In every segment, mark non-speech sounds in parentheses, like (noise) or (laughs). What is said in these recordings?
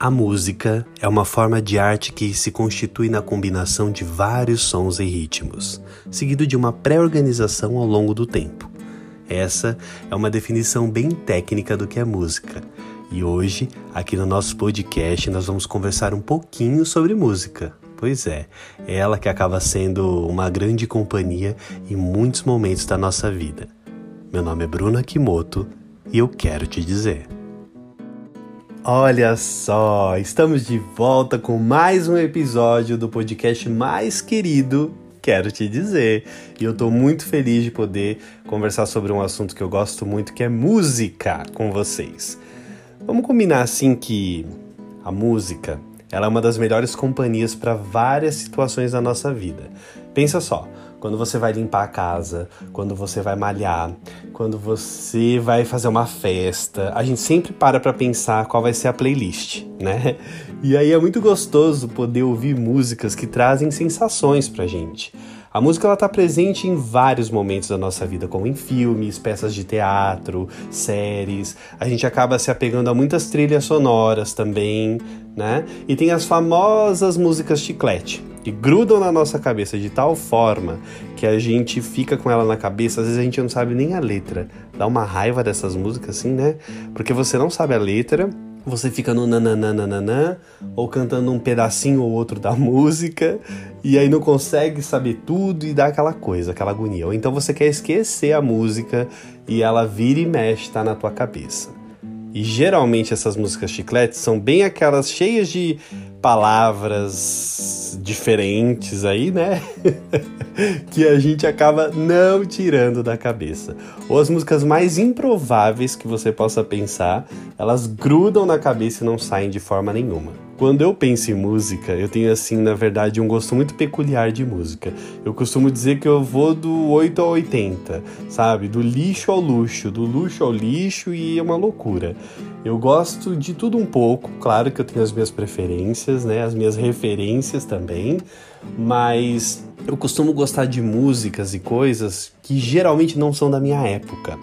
A música é uma forma de arte que se constitui na combinação de vários sons e ritmos, seguido de uma pré-organização ao longo do tempo. Essa é uma definição bem técnica do que é música. E hoje, aqui no nosso podcast, nós vamos conversar um pouquinho sobre música. Pois é, é ela que acaba sendo uma grande companhia em muitos momentos da nossa vida. Meu nome é Bruno Akimoto e eu quero te dizer. Olha só, estamos de volta com mais um episódio do podcast mais querido, quero te dizer. E eu tô muito feliz de poder conversar sobre um assunto que eu gosto muito, que é música com vocês. Vamos combinar assim que a música, ela é uma das melhores companhias para várias situações da nossa vida. Pensa só, quando você vai limpar a casa, quando você vai malhar, quando você vai fazer uma festa, a gente sempre para para pensar qual vai ser a playlist, né? (laughs) E aí é muito gostoso poder ouvir músicas que trazem sensações pra gente. A música ela tá presente em vários momentos da nossa vida, como em filmes, peças de teatro, séries. A gente acaba se apegando a muitas trilhas sonoras também, né? E tem as famosas músicas chiclete, que grudam na nossa cabeça de tal forma que a gente fica com ela na cabeça, às vezes a gente não sabe nem a letra. Dá uma raiva dessas músicas assim, né? Porque você não sabe a letra, você fica no nananana ou cantando um pedacinho ou outro da (laughs) música e aí não consegue saber tudo e dá aquela coisa, aquela agonia. Ou então você quer esquecer a música e ela vira e mexe, tá na tua cabeça. E geralmente essas músicas chicletes são bem aquelas cheias de palavras diferentes aí, né? (laughs) que a gente acaba não tirando da cabeça. Ou as músicas mais improváveis que você possa pensar, elas grudam na cabeça e não saem de forma nenhuma. Quando eu penso em música, eu tenho assim, na verdade, um gosto muito peculiar de música. Eu costumo dizer que eu vou do 8 ao 80, sabe? Do lixo ao luxo, do luxo ao lixo e é uma loucura. Eu gosto de tudo um pouco, claro que eu tenho as minhas preferências, né? As minhas referências também, mas eu costumo gostar de músicas e coisas que geralmente não são da minha época.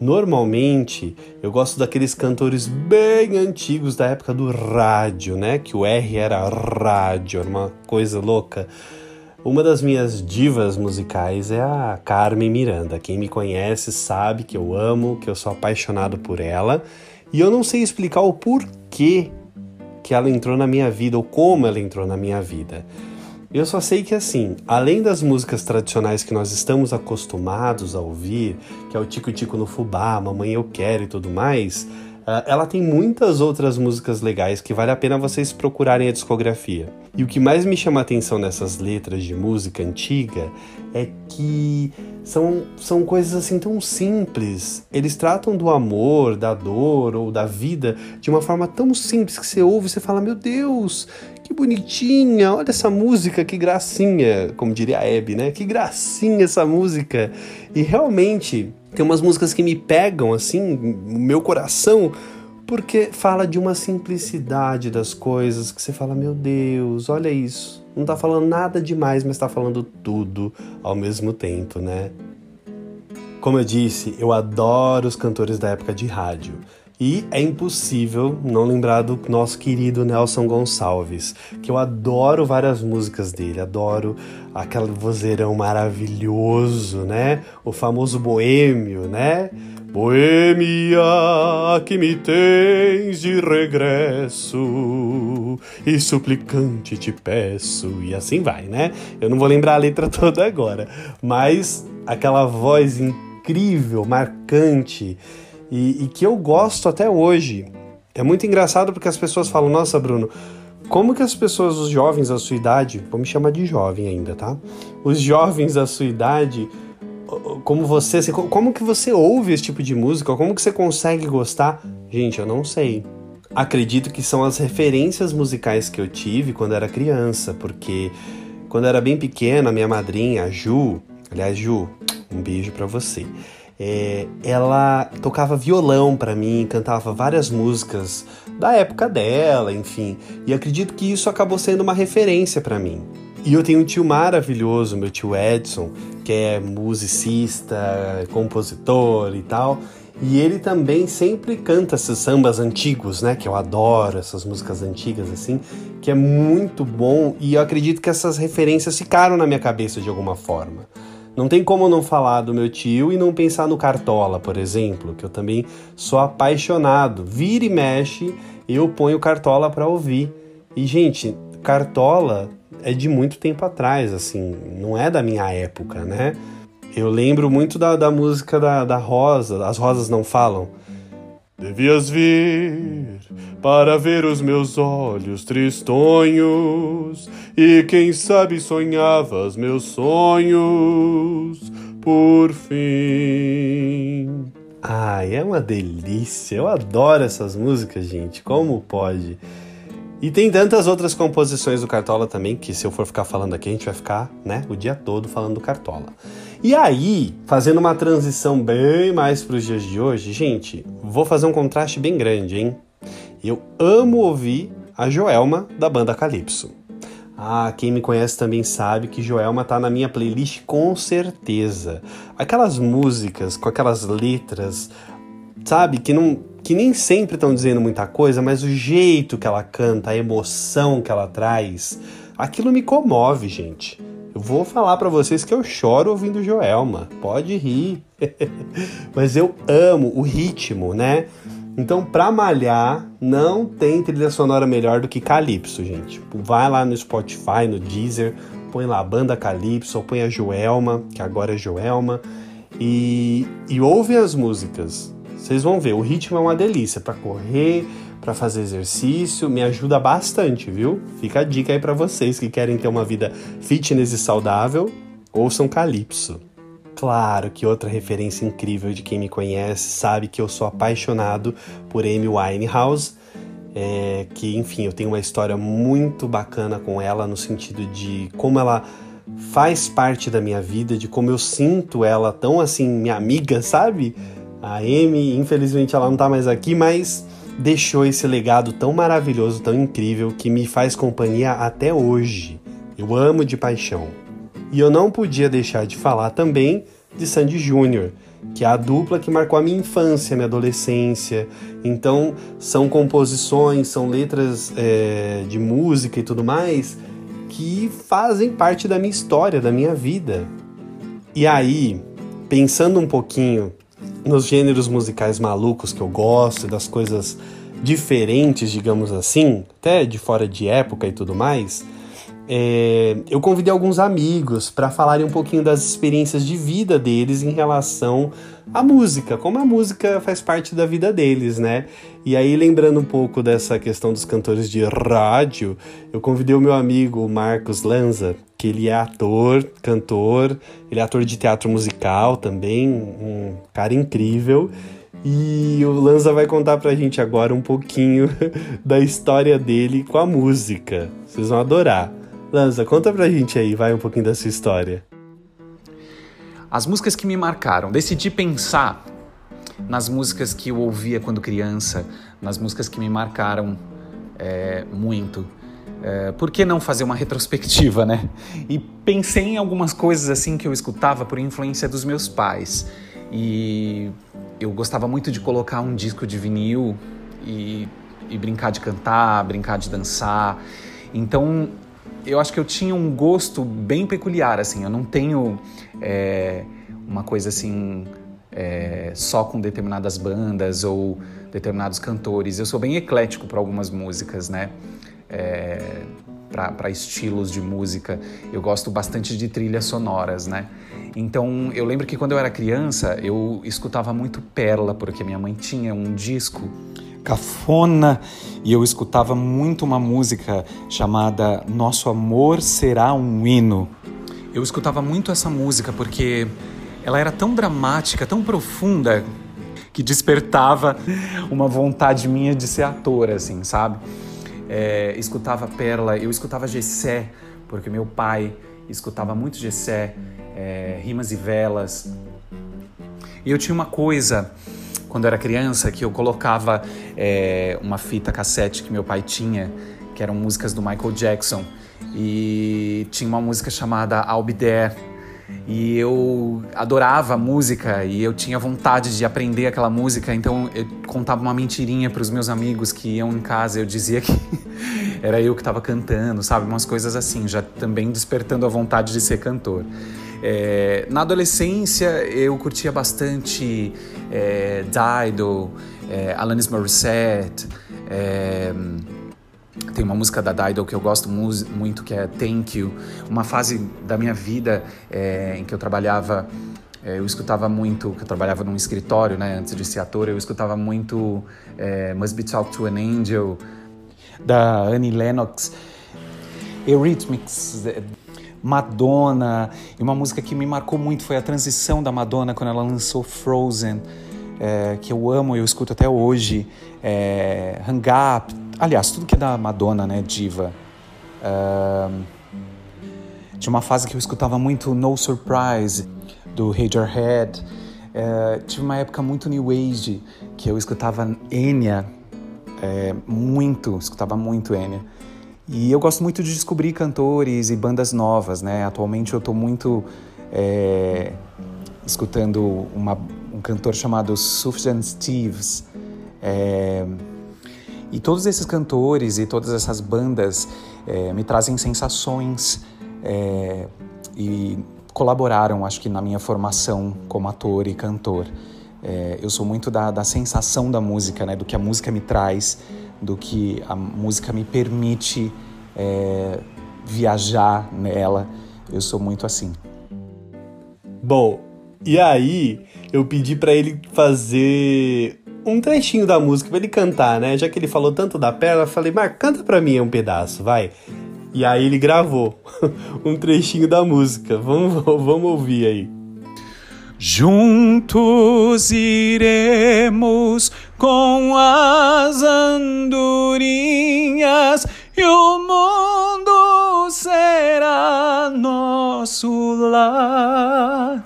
Normalmente, eu gosto daqueles cantores bem antigos da época do rádio, né? Que o R era rádio, era uma coisa louca. Uma das minhas divas musicais é a Carmen Miranda. Quem me conhece sabe que eu amo, que eu sou apaixonado por ela. E eu não sei explicar o porquê que ela entrou na minha vida ou como ela entrou na minha vida. Eu só sei que assim, além das músicas tradicionais que nós estamos acostumados a ouvir, que é o Tico Tico no Fubá, Mamãe Eu Quero e tudo mais, ela tem muitas outras músicas legais que vale a pena vocês procurarem a discografia. E o que mais me chama a atenção nessas letras de música antiga é que são, são coisas assim tão simples. Eles tratam do amor, da dor ou da vida de uma forma tão simples que você ouve e você fala: Meu Deus, que bonitinha, olha essa música, que gracinha, como diria a Abby, né? Que gracinha essa música. E realmente tem umas músicas que me pegam assim, o meu coração, porque fala de uma simplicidade das coisas que você fala, meu Deus, olha isso. Não tá falando nada demais, mas tá falando tudo ao mesmo tempo, né? Como eu disse, eu adoro os cantores da época de rádio. E é impossível não lembrar do nosso querido Nelson Gonçalves, que eu adoro várias músicas dele, adoro aquele vozeirão maravilhoso, né? O famoso boêmio, né? Boêmia que me tens de regresso e suplicante te peço e assim vai, né? Eu não vou lembrar a letra (laughs) toda agora, mas aquela voz incrível, marcante e, e que eu gosto até hoje. É muito engraçado porque as pessoas falam: Nossa, Bruno, como que as pessoas, os jovens da sua idade, vou me chamar de jovem ainda, tá? Os jovens da sua idade, como você, como que você ouve esse tipo de música? Como que você consegue gostar? Gente, eu não sei. Acredito que são as referências musicais que eu tive quando era criança, porque quando era bem pequena, minha madrinha, a Ju, aliás, Ju, um beijo para você é, ela tocava violão para mim, cantava várias músicas da época dela, enfim. E acredito que isso acabou sendo uma referência para mim. E eu tenho um tio maravilhoso, meu tio Edson, que é musicista, compositor e tal. E ele também sempre canta esses sambas antigos, né? Que eu adoro, essas músicas antigas assim, que é muito bom e eu acredito que essas referências ficaram na minha cabeça de alguma forma. Não tem como não falar do meu tio e não pensar no Cartola, por exemplo, que eu também sou apaixonado. Vira e mexe, eu ponho Cartola para ouvir. E gente, Cartola é de muito tempo atrás, assim, não é da minha época, né? Eu lembro muito da, da música da, da Rosa, As Rosas Não Falam. Devias vir para ver os meus olhos tristonhos, e quem sabe sonhavas meus sonhos por fim. Ai, é uma delícia, eu adoro essas músicas, gente, como pode? E tem tantas outras composições do Cartola também, que se eu for ficar falando aqui, a gente vai ficar, né, o dia todo falando do Cartola. E aí, fazendo uma transição bem mais para os dias de hoje, gente, vou fazer um contraste bem grande, hein? Eu amo ouvir a Joelma da banda Calypso. Ah, quem me conhece também sabe que Joelma tá na minha playlist com certeza. Aquelas músicas com aquelas letras, sabe, que não que nem sempre estão dizendo muita coisa, mas o jeito que ela canta, a emoção que ela traz, aquilo me comove, gente. Vou falar para vocês que eu choro ouvindo Joelma. Pode rir. (laughs) mas eu amo o ritmo, né? Então, pra malhar, não tem trilha sonora melhor do que Calypso, gente. Vai lá no Spotify, no Deezer, põe lá a banda Calypso, põe a Joelma, que agora é Joelma, e, e ouve as músicas. Vocês vão ver, o ritmo é uma delícia para correr, para fazer exercício, me ajuda bastante, viu? Fica a dica aí para vocês que querem ter uma vida fitness e saudável, ouçam Calypso. Claro que outra referência incrível de quem me conhece sabe que eu sou apaixonado por Amy Winehouse, é, que enfim, eu tenho uma história muito bacana com ela no sentido de como ela faz parte da minha vida, de como eu sinto ela tão assim, minha amiga, sabe? A Amy, infelizmente, ela não tá mais aqui, mas deixou esse legado tão maravilhoso, tão incrível, que me faz companhia até hoje. Eu amo de paixão. E eu não podia deixar de falar também de Sandy Júnior, que é a dupla que marcou a minha infância, minha adolescência. Então, são composições, são letras é, de música e tudo mais que fazem parte da minha história, da minha vida. E aí, pensando um pouquinho nos gêneros musicais malucos que eu gosto, das coisas diferentes, digamos assim, até de fora de época e tudo mais, é, eu convidei alguns amigos para falarem um pouquinho das experiências de vida deles em relação à música, como a música faz parte da vida deles, né? E aí, lembrando um pouco dessa questão dos cantores de rádio, eu convidei o meu amigo Marcos Lanza, que ele é ator, cantor, ele é ator de teatro musical também, um cara incrível. E o Lanza vai contar pra gente agora um pouquinho (laughs) da história dele com a música. Vocês vão adorar. Lanza, conta pra gente aí, vai um pouquinho da sua história. As músicas que me marcaram, decidi pensar nas músicas que eu ouvia quando criança, nas músicas que me marcaram é, muito. É, por que não fazer uma retrospectiva, né? E pensei em algumas coisas assim que eu escutava por influência dos meus pais. E eu gostava muito de colocar um disco de vinil e, e brincar de cantar, brincar de dançar. Então eu acho que eu tinha um gosto bem peculiar, assim. Eu não tenho é, uma coisa assim é, só com determinadas bandas ou determinados cantores. Eu sou bem eclético para algumas músicas, né? é, para estilos de música. Eu gosto bastante de trilhas sonoras, né? Então eu lembro que quando eu era criança eu escutava muito Perla, porque minha mãe tinha um disco cafona e eu escutava muito uma música chamada Nosso Amor Será um Hino. Eu escutava muito essa música porque ela era tão dramática, tão profunda que despertava uma vontade minha de ser ator, assim, sabe? é, escutava Perla, eu escutava Gessé, porque meu pai escutava muito Gessé, é, Rimas e Velas. E eu tinha uma coisa, quando eu era criança, que eu colocava é, uma fita cassete que meu pai tinha, que eram músicas do Michael Jackson, e tinha uma música chamada I'll Be There, e eu adorava música e eu tinha vontade de aprender aquela música, então eu contava uma mentirinha para os meus amigos que iam em casa, eu dizia que (laughs) era eu que estava cantando, sabe? Umas coisas assim, já também despertando a vontade de ser cantor. É, na adolescência eu curtia bastante é, Dido, é, Alanis Morissette, é, tem uma música da Dido que eu gosto muito, que é Thank You. Uma fase da minha vida em que eu trabalhava, eu escutava muito, que eu trabalhava num escritório, né, antes de ser ator, eu escutava muito Must Be Talk to an Angel, da Annie Lennox, Eurythmics, Madonna. E uma música que me marcou muito foi a transição da Madonna quando ela lançou Frozen, é, que eu amo e eu escuto até hoje. É, Hang Up, aliás, tudo que é da Madonna, né, diva. Uh, de uma fase que eu escutava muito No Surprise, do Radiohead. Uh, tive uma época muito New Age, que eu escutava Enya, é, muito, escutava muito Enya. E eu gosto muito de descobrir cantores e bandas novas, né? Atualmente eu estou muito é, escutando uma, um cantor chamado Sufjan Steves. É, e todos esses cantores e todas essas bandas é, me trazem sensações é, e colaboraram, acho que, na minha formação como ator e cantor. É, eu sou muito da, da sensação da música, né, do que a música me traz, do que a música me permite é, viajar nela. Eu sou muito assim. Bom, e aí eu pedi para ele fazer um trechinho da música pra ele cantar, né? Já que ele falou tanto da Pérola, eu falei, Marco, canta pra mim um pedaço, vai. E aí ele gravou (laughs) um trechinho da música. Vamos, (laughs) vamos ouvir aí. Juntos iremos com as andorinhas e o mundo será nosso lar.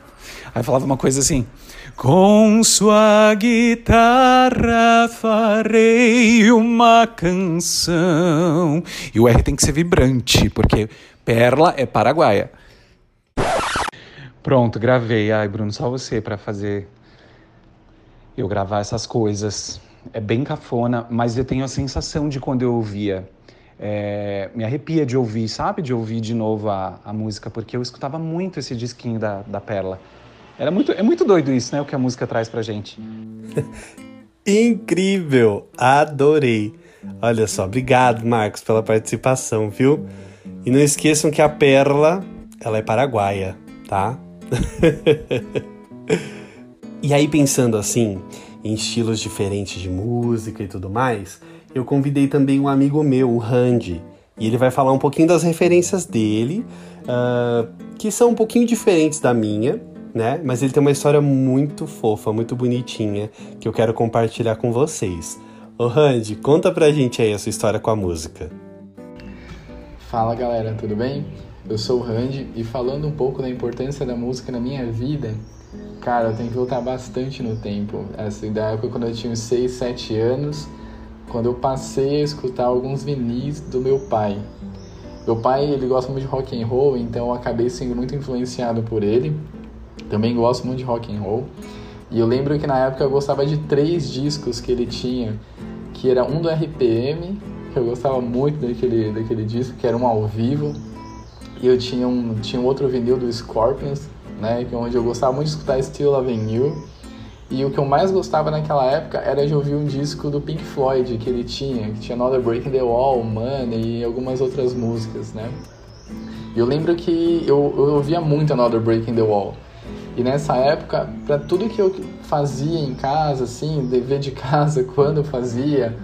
Aí falava uma coisa assim. Com sua guitarra farei uma canção. E o R tem que ser vibrante, porque Perla é paraguaia. Pronto, gravei. Ai, Bruno, só você para fazer eu gravar essas coisas. É bem cafona, mas eu tenho a sensação de quando eu ouvia. É, me arrepia de ouvir, sabe? De ouvir de novo a, a música, porque eu escutava muito esse disquinho da, da Perla. Era muito, é muito doido isso, né? O que a música traz pra gente. (laughs) Incrível! Adorei! Olha só, obrigado, Marcos, pela participação, viu? E não esqueçam que a Perla, ela é paraguaia, tá? (laughs) e aí, pensando assim, em estilos diferentes de música e tudo mais, eu convidei também um amigo meu, o Randy, e ele vai falar um pouquinho das referências dele, uh, que são um pouquinho diferentes da minha, né? Mas ele tem uma história muito fofa, muito bonitinha, que eu quero compartilhar com vocês. Ô Randy, conta pra gente aí a sua história com a música. Fala galera, tudo bem? Eu sou o Randy e falando um pouco da importância da música na minha vida, cara, eu tenho que voltar bastante no tempo. Essa da época quando eu tinha uns 6, 7 anos, quando eu passei a escutar alguns vinis do meu pai. Meu pai, ele gosta muito de rock and roll, então eu acabei sendo muito influenciado por ele. Também gosto muito de rock and roll. E eu lembro que na época eu gostava de três discos que ele tinha, que era um do RPM, que eu gostava muito daquele, daquele disco, que era um ao vivo. E eu tinha um, tinha um outro vinil do Scorpions, né, que é onde eu gostava muito de escutar Still Loving You. E o que eu mais gostava naquela época era de ouvir um disco do Pink Floyd que ele tinha, que tinha Another Breaking the Wall, Money e algumas outras músicas, né? E eu lembro que eu, eu ouvia muito Another Breaking the Wall. E nessa época, para tudo que eu fazia em casa, assim, dever de casa, (laughs) quando fazia,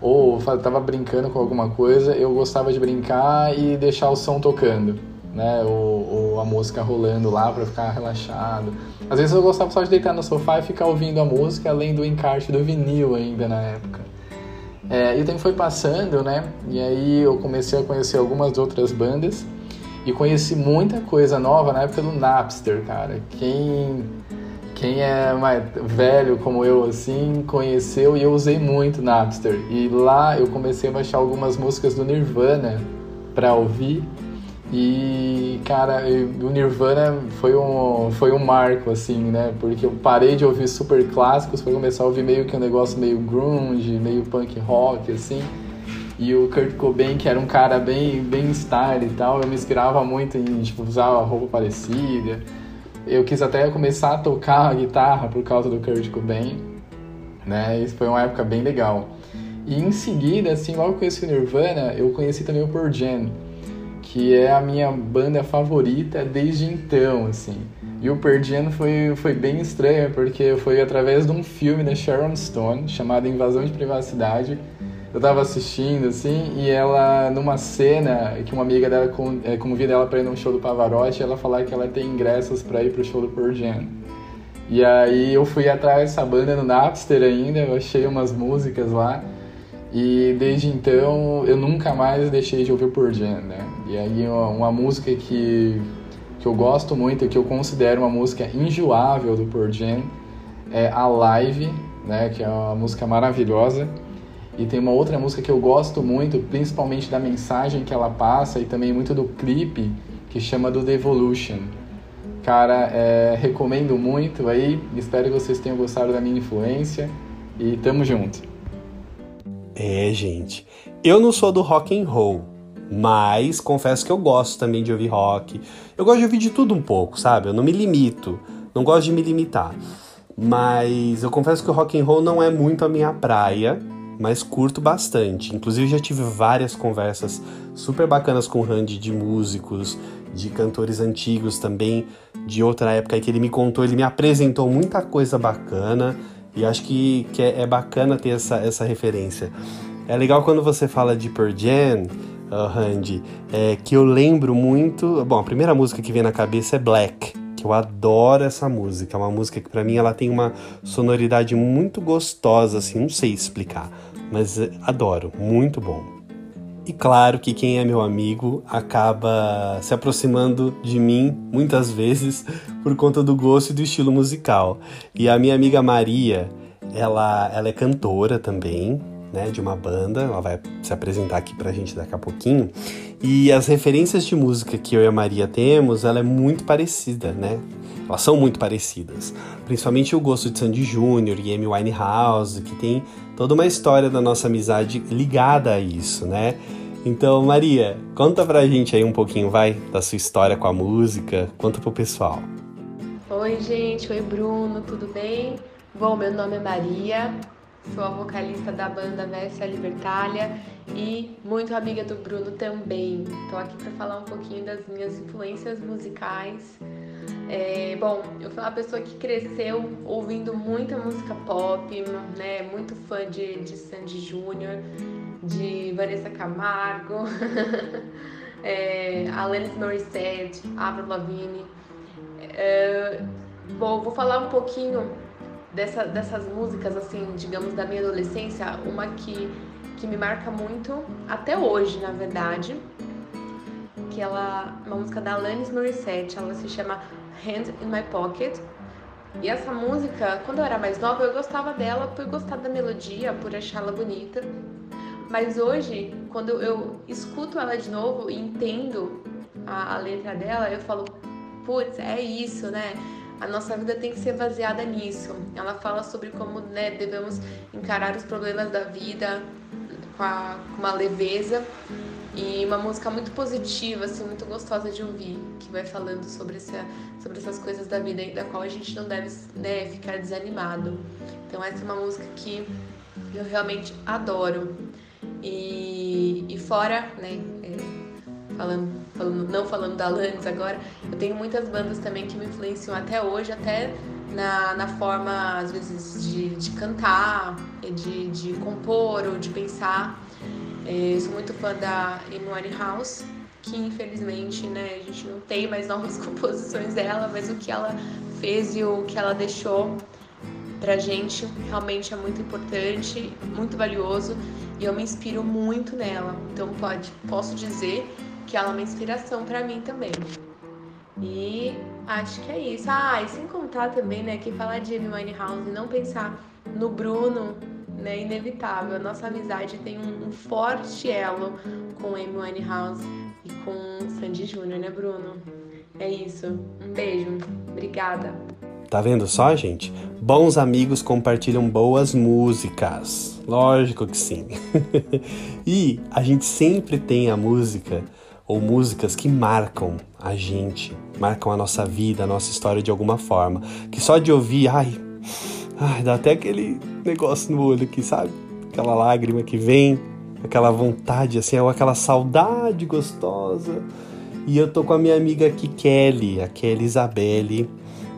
ou estava brincando com alguma coisa, eu gostava de brincar e deixar o som tocando, né? Ou, ou a música rolando lá para ficar relaxado. Às vezes eu gostava só de deitar no sofá e ficar ouvindo a música, além do encarte do vinil ainda na época. É, e o tempo foi passando, né? E aí eu comecei a conhecer algumas outras bandas e conheci muita coisa nova na época do Napster, cara. Quem quem é mais velho como eu assim conheceu e eu usei muito Napster. E lá eu comecei a baixar algumas músicas do Nirvana para ouvir. E, cara, o Nirvana foi um, foi um marco, assim, né? Porque eu parei de ouvir super clássicos para começar a ouvir meio que um negócio meio grunge, meio punk rock, assim. E o Kurt Cobain, que era um cara bem, bem style e tal, eu me inspirava muito em, tipo, usar roupa parecida. Eu quis até começar a tocar a guitarra por causa do Kurt Cobain, né? Isso foi uma época bem legal. E em seguida, assim, logo que eu conheci o Nirvana, eu conheci também o Pearl Jam, que é a minha banda favorita desde então, assim. E o Jam foi, foi bem estranho, porque foi através de um filme da Sharon Stone, chamado Invasão de Privacidade. Eu tava assistindo, assim, e ela, numa cena que uma amiga dela é, convida ela para ir num show do Pavarotti, ela falar que ela tem ingressos para ir pro show do Jam. E aí eu fui atrás dessa banda no Napster ainda, eu achei umas músicas lá. E desde então eu nunca mais deixei de ouvir Pearl Jam, né? E aí uma, música que, que eu gosto muito, que eu considero uma música injoável do Pearl Jam, é a Live, né? Que é uma música maravilhosa. E tem uma outra música que eu gosto muito, principalmente da mensagem que ela passa e também muito do clipe, que chama do Devolution. Cara, é, recomendo muito aí, espero que vocês tenham gostado da minha influência e tamo junto. É, gente. Eu não sou do rock and roll, mas confesso que eu gosto também de ouvir rock. Eu gosto de ouvir de tudo um pouco, sabe? Eu não me limito, não gosto de me limitar. Mas eu confesso que o rock and roll não é muito a minha praia, mas curto bastante. Inclusive já tive várias conversas super bacanas com o Randy de músicos, de cantores antigos também, de outra época que ele me contou, ele me apresentou muita coisa bacana. E acho que, que é, é, bacana ter essa, essa referência. É legal quando você fala de Pearl Jam, uh, Randy, é, que eu lembro muito... Bom, a primeira música que vem na cabeça é Black, que eu adoro essa música. É uma música que para mim ela tem uma sonoridade muito gostosa, assim, não sei explicar, mas é, adoro, muito bom. E claro que quem é meu amigo acaba se aproximando de mim muitas vezes por conta do gosto e do estilo musical. E a minha amiga Maria, ela, ela é cantora também, né, de uma banda, ela vai se apresentar aqui pra gente daqui a pouquinho. E as referências de música que eu e a Maria temos, ela é muito parecida, né? Elas são muito parecidas. Principalmente o gosto de Sandy Júnior e Amy Winehouse, que tem toda uma história da nossa amizade ligada a isso, né? Então, Maria, conta pra gente aí um pouquinho, vai, da sua história com a música, conta pro pessoal. Oi, gente, oi, Bruno, tudo bem? Bom, meu nome é Maria, sou a vocalista da banda Vessia Libertália e muito amiga do Bruno também. Estou aqui para falar um pouquinho das minhas influências musicais é, bom, eu fui uma pessoa que cresceu ouvindo muita música pop, né? Muito fã de, de Sandy Júnior, de Vanessa Camargo, (laughs) é, Alanis Morissette, Avril Lavigne. É, bom, vou falar um pouquinho dessa, dessas músicas, assim, digamos, da minha adolescência. Uma que, que me marca muito, até hoje, na verdade, que ela, uma música da Alanis Morissette, ela se chama Hand in My Pocket. E essa música, quando eu era mais nova, eu gostava dela por gostar da melodia, por achá-la bonita. Mas hoje, quando eu escuto ela de novo e entendo a, a letra dela, eu falo, putz, é isso, né? A nossa vida tem que ser baseada nisso. Ela fala sobre como né, devemos encarar os problemas da vida com, a, com uma leveza e uma música muito positiva, assim, muito gostosa de ouvir, que vai falando sobre, essa, sobre essas coisas da vida da qual a gente não deve né, ficar desanimado. Então essa é uma música que eu realmente adoro. E, e fora, né, é, falando, falando, não falando da Alanis agora, eu tenho muitas bandas também que me influenciam até hoje, até na, na forma, às vezes, de, de cantar, de, de compor ou de pensar. É, sou muito fã da Amy House, que infelizmente né, a gente não tem mais novas (laughs) composições dela, mas o que ela fez e o que ela deixou pra gente realmente é muito importante, muito valioso e eu me inspiro muito nela. Então pode, posso dizer que ela é uma inspiração para mim também. E acho que é isso. Ah, e sem contar também, né, que falar de Amy Winehouse e não pensar no Bruno né, inevitável. A nossa amizade tem um, um forte elo com Amy Winehouse e com Sandy Júnior, né, Bruno? É isso. Um beijo. Obrigada. Tá vendo só, gente? Bons amigos compartilham boas músicas. Lógico que sim. (laughs) e a gente sempre tem a música ou músicas que marcam a gente, marcam a nossa vida, a nossa história de alguma forma. Que só de ouvir, ai, ai dá até aquele negócio no olho aqui, sabe? Aquela lágrima que vem, aquela vontade, assim, ou aquela saudade gostosa. E eu tô com a minha amiga aqui, Kelly, a Kelly Isabelle,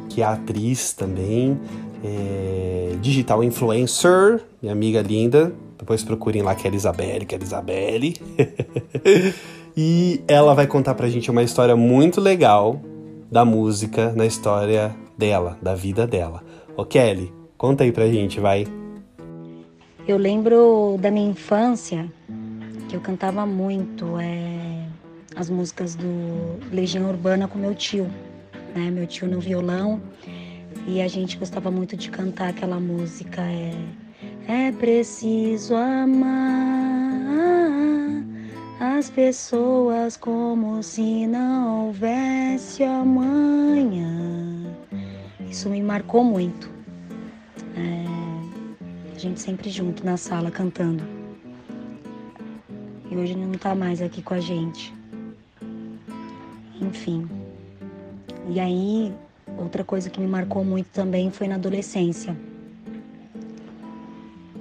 que é atriz também, é, digital influencer, minha amiga linda. Depois procurem lá Kelly Isabelle, Kelly Isabelle. (laughs) e ela vai contar pra gente uma história muito legal da música na história dela, da vida dela. Ô Kelly, conta aí pra gente, vai. Eu lembro da minha infância que eu cantava muito é, as músicas do Legião Urbana com meu tio né? Meu tio no violão. E a gente gostava muito de cantar aquela música. É, é preciso amar as pessoas como se não houvesse amanhã. Isso me marcou muito. É, a gente sempre junto na sala cantando. E hoje não tá mais aqui com a gente. Enfim. E aí, outra coisa que me marcou muito também foi na adolescência.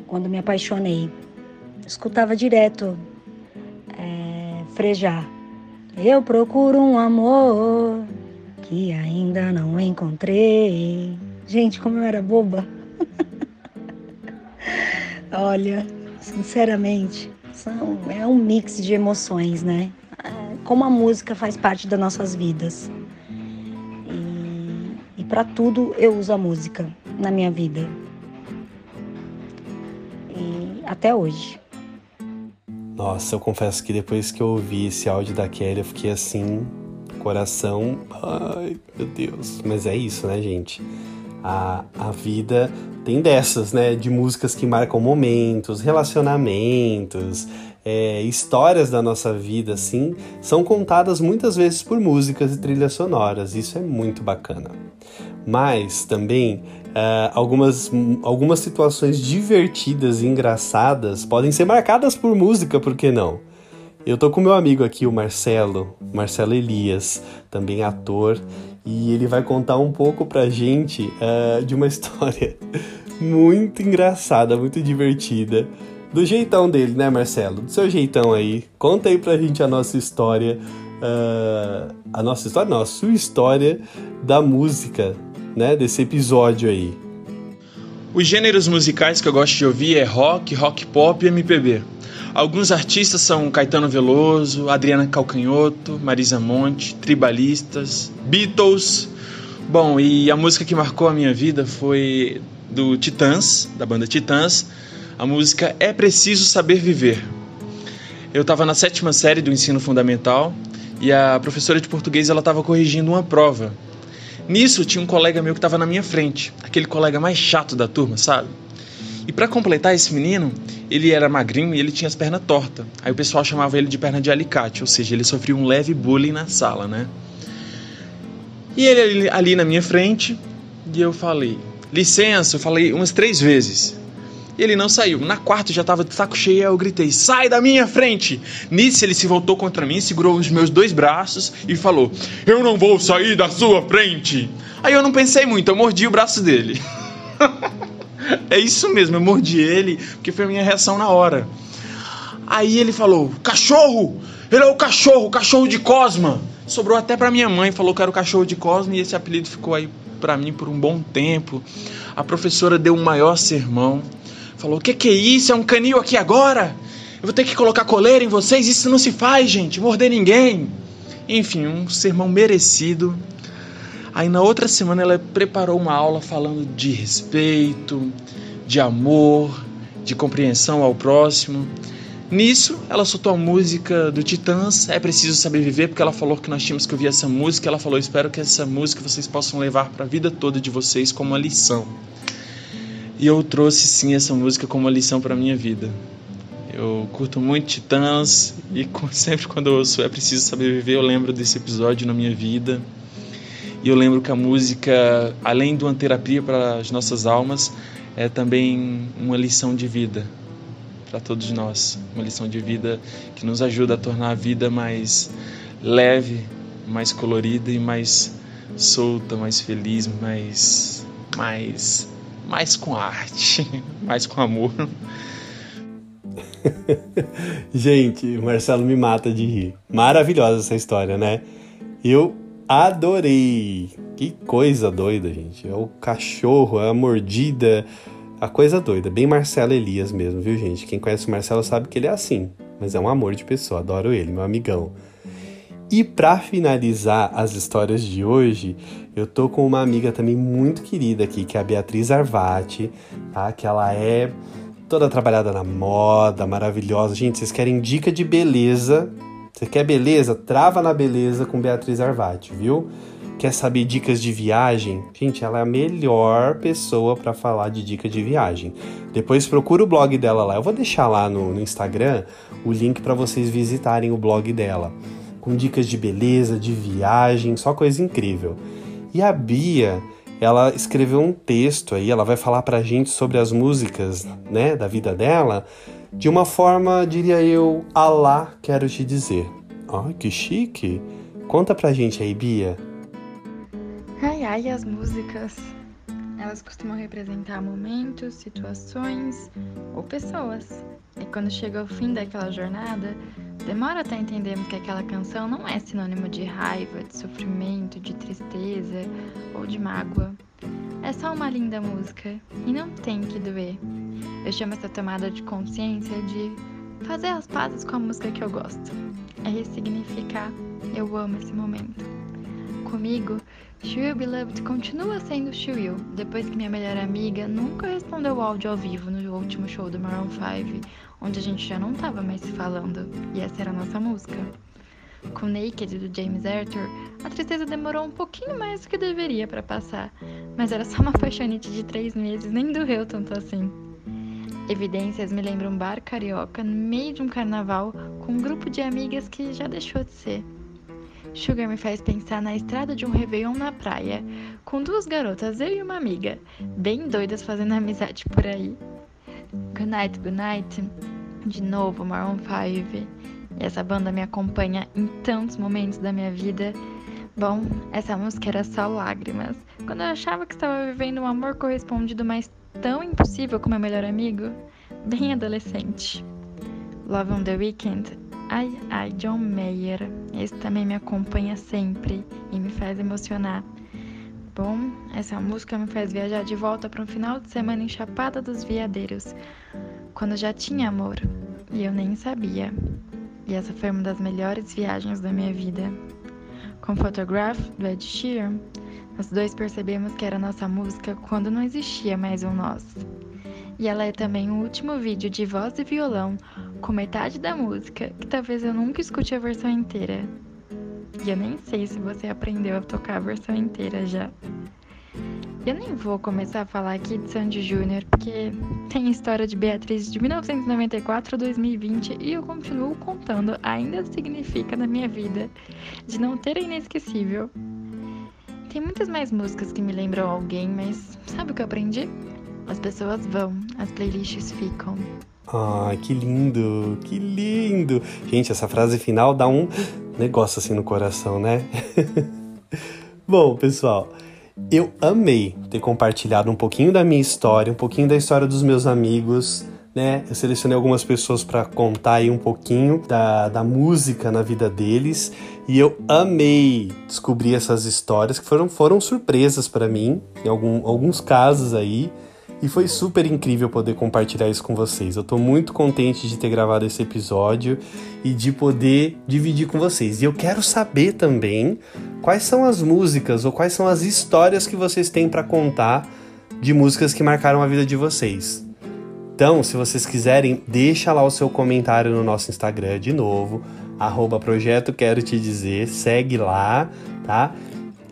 Quando me apaixonei. Escutava direto é, frejar. Eu procuro um amor que ainda não encontrei. Gente, como eu era boba. Olha, sinceramente, são, é um mix de emoções, né? É, como a música faz parte das nossas vidas para tudo eu uso a música na minha vida. E até hoje. Nossa, eu confesso que depois que eu ouvi esse áudio da Kelly, eu fiquei assim, coração. Ai, meu Deus. Mas é isso, né, gente? A, a vida tem dessas, né? De músicas que marcam momentos, relacionamentos, é, histórias da nossa vida, assim, são contadas muitas vezes por músicas e trilhas sonoras. Isso é muito bacana. Mas também uh, algumas, algumas situações divertidas e engraçadas podem ser marcadas por música, por que não? Eu tô com meu amigo aqui, o Marcelo, Marcelo Elias, também ator, e ele vai contar um pouco pra gente uh, de uma (laughs) história muito engraçada, muito divertida do jeitão dele, né, Marcelo? Do seu jeitão aí. Conta aí pra gente a nossa história. Uh, a nossa história, não, a sua história da música, né, desse episódio aí. Os gêneros musicais que eu gosto de ouvir é rock, rock pop e MPB. Alguns artistas são Caetano Veloso, Adriana Calcanhoto, Marisa Monte, Tribalistas, Beatles. Bom, e a música que marcou a minha vida foi do Titãs, da banda Titãs, a música É Preciso Saber Viver. Eu estava na sétima série do ensino fundamental e a professora de português ela estava corrigindo uma prova. Nisso tinha um colega meu que estava na minha frente, aquele colega mais chato da turma, sabe? E para completar esse menino, ele era magrinho e ele tinha as pernas tortas. Aí o pessoal chamava ele de perna de alicate, ou seja, ele sofria um leve bullying na sala, né? E ele ali, na minha frente, e eu falei, licença, eu falei umas três vezes. E ele não saiu. Na quarta já tava de saco cheio, eu gritei: sai da minha frente! Nisso ele se voltou contra mim, segurou os meus dois braços e falou: eu não vou sair da sua frente! Aí eu não pensei muito, eu mordi o braço dele. (laughs) é isso mesmo, eu mordi ele, porque foi a minha reação na hora. Aí ele falou: cachorro! Ele é o cachorro, o cachorro de Cosma! Sobrou até pra minha mãe, falou que era o cachorro de Cosma e esse apelido ficou aí para mim por um bom tempo. A professora deu um maior sermão. Falou: que, que é isso? É um canil aqui agora? Eu vou ter que colocar coleira em vocês? Isso não se faz, gente. Morder ninguém. Enfim, um sermão merecido. Aí na outra semana ela preparou uma aula falando de respeito, de amor, de compreensão ao próximo. Nisso, ela soltou a música do Titãs, É Preciso Saber Viver, porque ela falou que nós tínhamos que ouvir essa música. Ela falou: Espero que essa música vocês possam levar para a vida toda de vocês como uma lição. e eu trouxe sim essa música como uma lição para minha vida. Eu curto muito Titãs e (laughs) sempre quando eu ouço É Preciso Saber Viver, eu lembro desse episódio na minha vida. E eu lembro que a música, além de uma terapia para as nossas almas, é também uma lição de vida para todos nós. Uma lição de vida que nos ajuda a tornar a vida mais leve, mais colorida e mais solta, mais feliz, mais mais mais com arte, (laughs) mais com amor. (laughs) Gente, o Marcelo me mata de rir. Maravilhosa essa história, né? Eu adorei. Que coisa doida, gente. É o cachorro, é a mordida, a coisa doida. Bem Marcelo Elias mesmo, viu, gente? Quem conhece o Marcelo sabe que ele é assim. Mas é um amor de pessoa, adoro ele, meu amigão. E para finalizar as histórias de hoje, eu tô com uma amiga também muito querida aqui, que é a Beatriz Arvati, tá? Que ela é toda trabalhada na moda, maravilhosa. Gente, vocês querem dica de beleza? Você quer beleza? Trava na beleza com Beatriz Arvati, viu? Quer saber dicas de viagem? Gente, ela é a melhor pessoa para falar de dica de viagem. Depois procura o blog dela lá. Eu vou deixar lá no, no Instagram o link para vocês visitarem o blog dela com dicas de beleza, de viagem, só coisa incrível. E a Bia, ela escreveu um texto aí, ela vai falar pra gente sobre as músicas, né, da vida dela, de uma forma, diria eu, alá, quero te dizer. Ai, que chique! Conta pra gente aí, Bia. Ai, ai, as músicas. Elas costumam representar momentos, situações ou pessoas. E quando chega ao fim daquela jornada, demora até entendermos que aquela canção não é sinônimo de raiva, de sofrimento, de tristeza ou de mágoa. É só uma linda música e não tem que doer. Eu chamo essa tomada de consciência de fazer as pazes com a música que eu gosto. É ressignificar eu amo esse momento. Comigo, She Will Be Loved continua sendo Will, depois que minha melhor amiga nunca respondeu o áudio ao vivo no último show do Maroon 5, onde a gente já não tava mais se falando, e essa era a nossa música. Com Naked do James Arthur, a tristeza demorou um pouquinho mais do que deveria para passar, mas era só uma apaixonite de três meses, nem doeu tanto assim. Evidências me lembram um bar carioca no meio de um carnaval com um grupo de amigas que já deixou de ser. Sugar me faz pensar na estrada de um Réveillon na praia, com duas garotas, eu e uma amiga, bem doidas fazendo amizade por aí. Good night, good night. De novo, Maroon 5. E essa banda me acompanha em tantos momentos da minha vida. Bom, essa música era só lágrimas. Quando eu achava que estava vivendo um amor correspondido, mas tão impossível com meu melhor amigo, bem adolescente. Love on the Weekend Ai, ai, John Mayer. Esse também me acompanha sempre e me faz emocionar. Bom, essa música me faz viajar de volta para um final de semana em Chapada dos Veadeiros, quando já tinha amor e eu nem sabia. E essa foi uma das melhores viagens da minha vida. Com Photograph, do Ed Sheeran, nós dois percebemos que era nossa música quando não existia mais um nós. E ela é também o último vídeo de voz e violão com metade da música, que talvez eu nunca escute a versão inteira. E eu nem sei se você aprendeu a tocar a versão inteira já. Eu nem vou começar a falar aqui de Sandy Júnior, porque tem história de Beatriz de 1994 a 2020 e eu continuo contando, ainda significa na minha vida, de não ter inesquecível. Tem muitas mais músicas que me lembram alguém, mas sabe o que eu aprendi? As pessoas vão, as playlists ficam. Ah, que lindo, que lindo. Gente, essa frase final dá um negócio assim no coração, né? (laughs) Bom, pessoal, eu amei ter compartilhado um pouquinho da minha história, um pouquinho da história dos meus amigos, né? Eu selecionei algumas pessoas para contar aí um pouquinho da, da música na vida deles e eu amei descobrir essas histórias que foram, foram surpresas para mim, em algum, alguns casos aí. E foi super incrível poder compartilhar isso com vocês. Eu tô muito contente de ter gravado esse episódio e de poder dividir com vocês. E eu quero saber também quais são as músicas ou quais são as histórias que vocês têm para contar de músicas que marcaram a vida de vocês. Então, se vocês quiserem, deixa lá o seu comentário no nosso Instagram de novo, arroba projeto quero te dizer, segue lá, tá?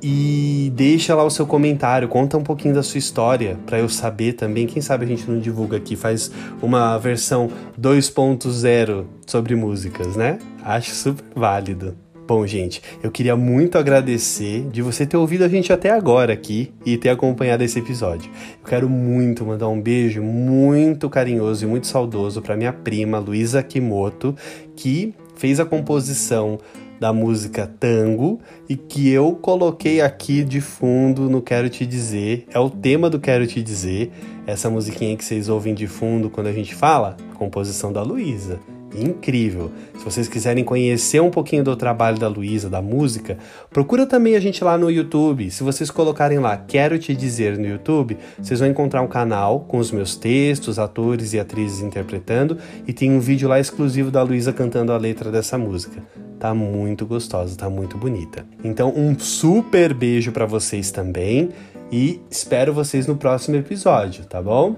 E deixa lá o seu comentário, conta um pouquinho da sua história para eu saber também. Quem sabe a gente não divulga aqui, faz uma versão 2.0 sobre músicas, né? Acho super válido. Bom, gente, eu queria muito agradecer de você ter ouvido a gente até agora aqui e ter acompanhado esse episódio. Eu quero muito mandar um beijo muito carinhoso e muito saudoso para minha prima Luísa Kimoto, que fez a composição da música Tango e que eu coloquei aqui de fundo no Quero Te Dizer. É o tema do Quero Te Dizer, essa musiquinha que vocês ouvem de fundo quando a gente fala, composição da Luísa. Incrível. Se vocês quiserem conhecer um pouquinho do trabalho da Luísa, da música, procura também a gente lá no YouTube. Se vocês colocarem lá Quero Te Dizer no YouTube, vocês vão encontrar um canal com os meus textos, atores e atrizes interpretando e tem um vídeo lá exclusivo da Luísa cantando a letra dessa música tá muito gostosa, tá muito bonita. Então, um super beijo para vocês também e espero vocês no próximo episódio, tá bom?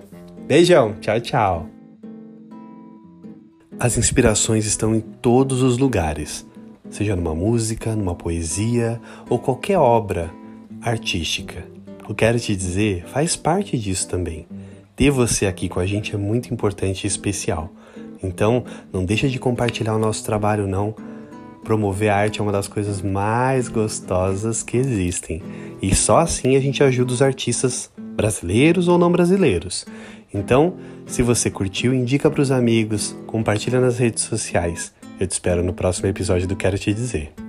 Beijão, tchau, tchau. As inspirações estão em todos os lugares, seja numa música, numa poesia ou qualquer obra artística. Eu quero te dizer, faz parte disso também. Ter você aqui com a gente é muito importante e especial. Então, não deixa de compartilhar o nosso trabalho não Promover a arte é uma das coisas mais gostosas que existem. E só assim a gente ajuda os artistas brasileiros ou não brasileiros. Então, se você curtiu, indica para os amigos, compartilha nas redes sociais. Eu te espero no próximo episódio do Quero Te Dizer.